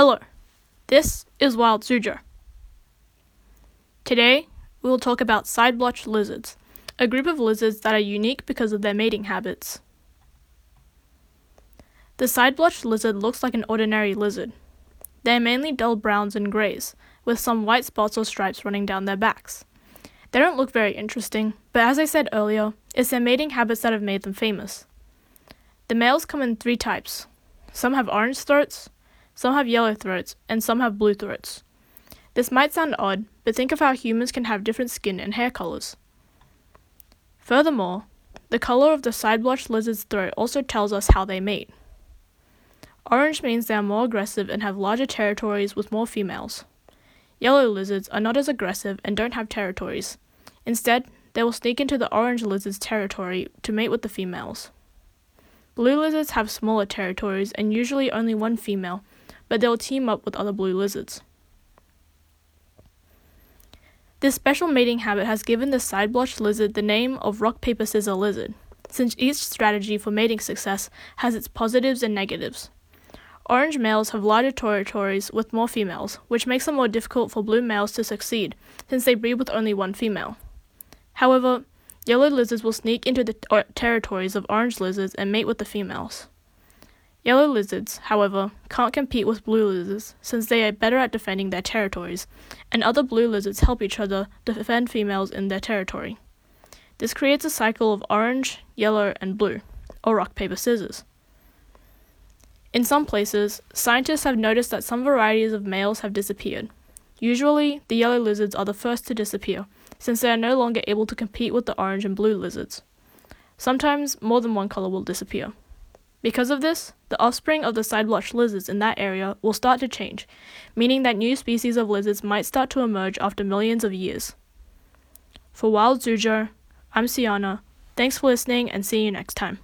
Hello, this is Wild Suzhou. Today, we will talk about side blotched lizards, a group of lizards that are unique because of their mating habits. The side blotched lizard looks like an ordinary lizard. They are mainly dull browns and greys, with some white spots or stripes running down their backs. They don't look very interesting, but as I said earlier, it's their mating habits that have made them famous. The males come in three types. Some have orange throats, some have yellow throats, and some have blue throats. This might sound odd, but think of how humans can have different skin and hair colors. Furthermore, the color of the side blotched lizard's throat also tells us how they mate. Orange means they are more aggressive and have larger territories with more females. Yellow lizards are not as aggressive and don't have territories. Instead, they will sneak into the orange lizard's territory to mate with the females. Blue lizards have smaller territories and usually only one female, but they'll team up with other blue lizards. This special mating habit has given the side blotched lizard the name of rock paper scissors lizard, since each strategy for mating success has its positives and negatives. Orange males have larger territories with more females, which makes it more difficult for blue males to succeed, since they breed with only one female. However, Yellow lizards will sneak into the ter- territories of orange lizards and mate with the females. Yellow lizards, however, can't compete with blue lizards since they are better at defending their territories, and other blue lizards help each other defend females in their territory. This creates a cycle of orange, yellow, and blue, or rock, paper, scissors. In some places, scientists have noticed that some varieties of males have disappeared. Usually, the yellow lizards are the first to disappear, since they are no longer able to compete with the orange and blue lizards. Sometimes more than one color will disappear. Because of this, the offspring of the side blotched lizards in that area will start to change, meaning that new species of lizards might start to emerge after millions of years. For Wild Suzhou, I'm Siana. Thanks for listening and see you next time.